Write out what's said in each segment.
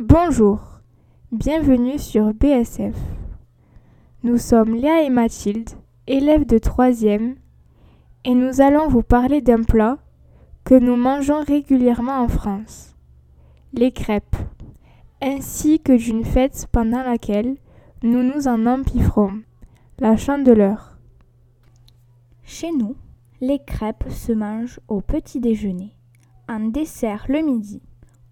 Bonjour, bienvenue sur BSF. Nous sommes Léa et Mathilde, élèves de 3e, et nous allons vous parler d'un plat que nous mangeons régulièrement en France, les crêpes, ainsi que d'une fête pendant laquelle nous nous en empifferons, la chandeleur. Chez nous, les crêpes se mangent au petit déjeuner, en dessert le midi,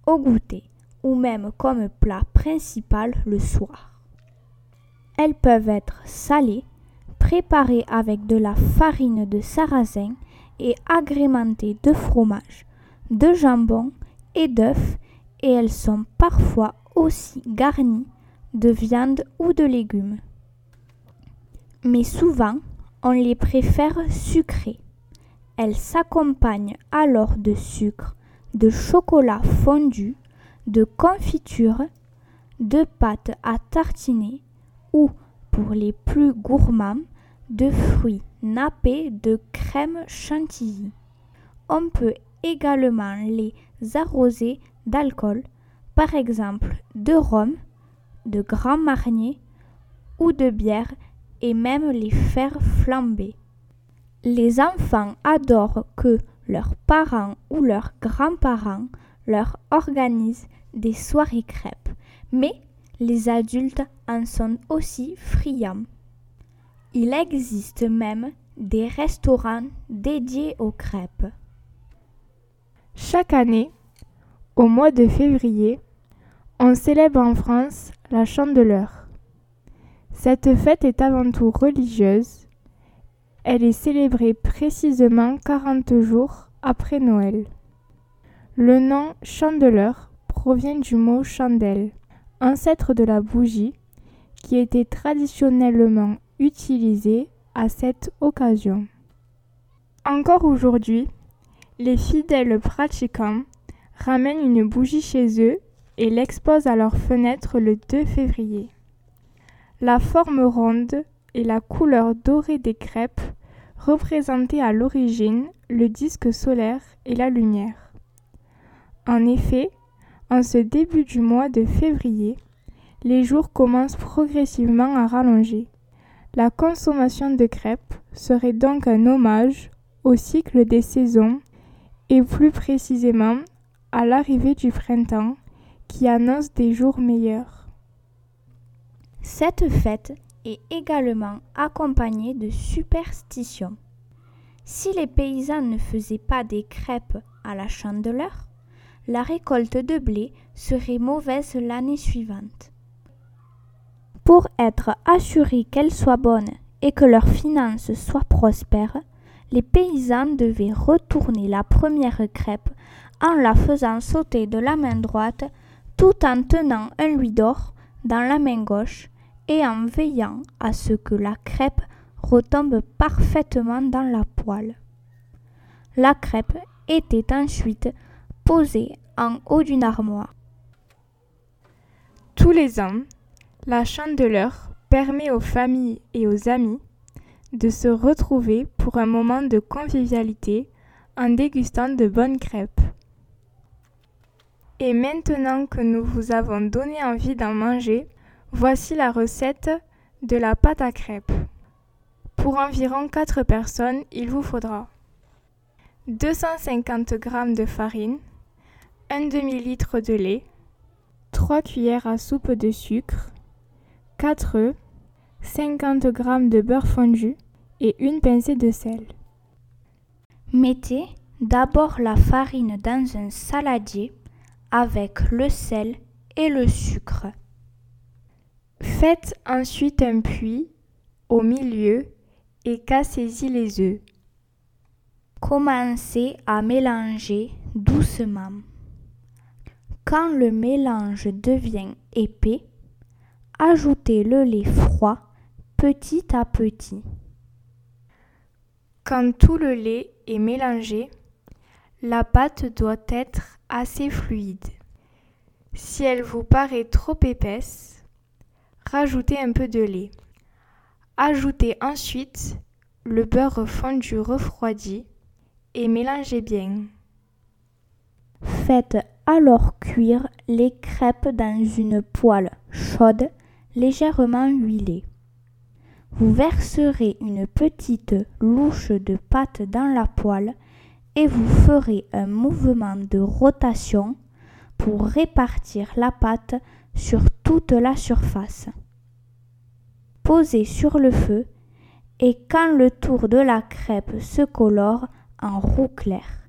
au goûter ou même comme plat principal le soir. Elles peuvent être salées, préparées avec de la farine de sarrasin et agrémentées de fromage, de jambon et d'œufs et elles sont parfois aussi garnies de viande ou de légumes. Mais souvent, on les préfère sucrées. Elles s'accompagnent alors de sucre, de chocolat fondu, de confiture, de pâte à tartiner ou, pour les plus gourmands, de fruits nappés de crème chantilly. On peut également les arroser d'alcool, par exemple de rhum, de grand marnier ou de bière et même les faire flamber. Les enfants adorent que leurs parents ou leurs grands-parents leur organisent des soirées crêpes, mais les adultes en sont aussi friands. Il existe même des restaurants dédiés aux crêpes. Chaque année, au mois de février, on célèbre en France la Chandeleur. Cette fête est avant tout religieuse. Elle est célébrée précisément 40 jours après Noël. Le nom Chandeleur provient du mot chandelle, ancêtre de la bougie, qui était traditionnellement utilisée à cette occasion. Encore aujourd'hui, les fidèles pratiquants ramènent une bougie chez eux et l'exposent à leur fenêtre le 2 février. La forme ronde et la couleur dorée des crêpes représentaient à l'origine le disque solaire et la lumière. En effet, en ce début du mois de février, les jours commencent progressivement à rallonger. La consommation de crêpes serait donc un hommage au cycle des saisons et plus précisément à l'arrivée du printemps qui annonce des jours meilleurs. Cette fête est également accompagnée de superstitions. Si les paysans ne faisaient pas des crêpes à la chandeleur, la récolte de blé serait mauvaise l'année suivante. Pour être assurés qu'elle soit bonne et que leurs finances soient prospères, les paysans devaient retourner la première crêpe en la faisant sauter de la main droite tout en tenant un louis d'or dans la main gauche et en veillant à ce que la crêpe retombe parfaitement dans la poêle. La crêpe était ensuite posée en haut d'une armoire. Tous les ans, la chandeleur permet aux familles et aux amis de se retrouver pour un moment de convivialité en dégustant de bonnes crêpes. Et maintenant que nous vous avons donné envie d'en manger, voici la recette de la pâte à crêpes. Pour environ 4 personnes, il vous faudra 250 g de farine, 1 demi-litre de lait, 3 cuillères à soupe de sucre, 4 œufs, 50 g de beurre fondu et une pincée de sel. Mettez d'abord la farine dans un saladier avec le sel et le sucre. Faites ensuite un puits au milieu et cassez-y les œufs. Commencez à mélanger doucement. Quand le mélange devient épais, ajoutez le lait froid petit à petit. Quand tout le lait est mélangé, la pâte doit être assez fluide. Si elle vous paraît trop épaisse, rajoutez un peu de lait. Ajoutez ensuite le beurre fondu refroidi et mélangez bien. Faites alors cuire les crêpes dans une poêle chaude, légèrement huilée. Vous verserez une petite louche de pâte dans la poêle et vous ferez un mouvement de rotation pour répartir la pâte sur toute la surface. Posez sur le feu et quand le tour de la crêpe se colore en roux clair,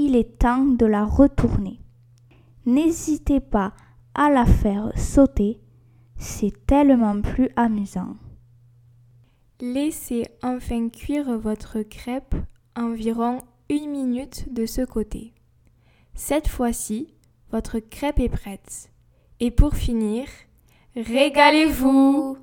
il est temps de la retourner. N'hésitez pas à la faire sauter, c'est tellement plus amusant. Laissez enfin cuire votre crêpe environ une minute de ce côté. Cette fois-ci, votre crêpe est prête. Et pour finir, régalez-vous